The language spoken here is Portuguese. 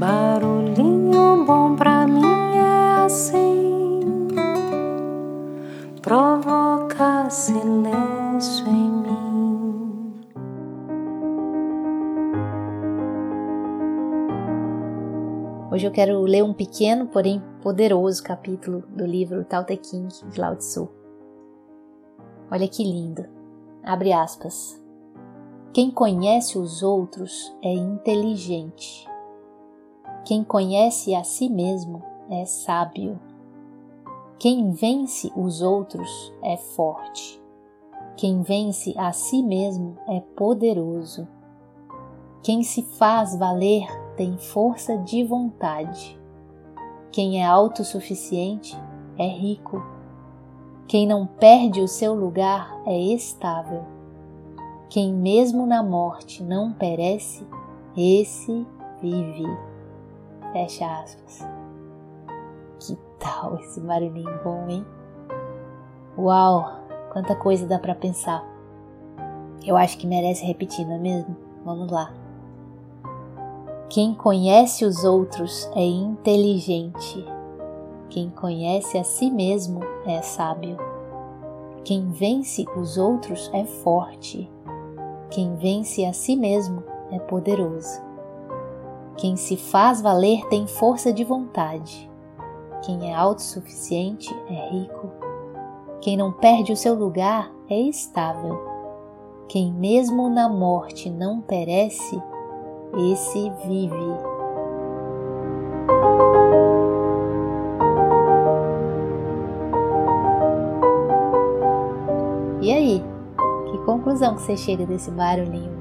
Barulhinho bom pra mim é assim, provoca silêncio em mim. Hoje eu quero ler um pequeno, porém poderoso capítulo do livro Tao Te Ching de Lao Tzu. Olha que lindo. Abre aspas. Quem conhece os outros é inteligente. Quem conhece a si mesmo é sábio. Quem vence os outros é forte. Quem vence a si mesmo é poderoso. Quem se faz valer tem força de vontade. Quem é autossuficiente é rico. Quem não perde o seu lugar é estável. Quem mesmo na morte não perece, esse vive. Fecha aspas. Que tal esse barulhinho bom, hein? Uau, quanta coisa dá para pensar. Eu acho que merece repetir, não é mesmo? Vamos lá. Quem conhece os outros é inteligente. Quem conhece a si mesmo é sábio. Quem vence os outros é forte. Quem vence a si mesmo é poderoso. Quem se faz valer tem força de vontade. Quem é autossuficiente é rico. Quem não perde o seu lugar é estável. Quem mesmo na morte não perece, esse vive. E aí? Que conclusão que você chega desse barulhinho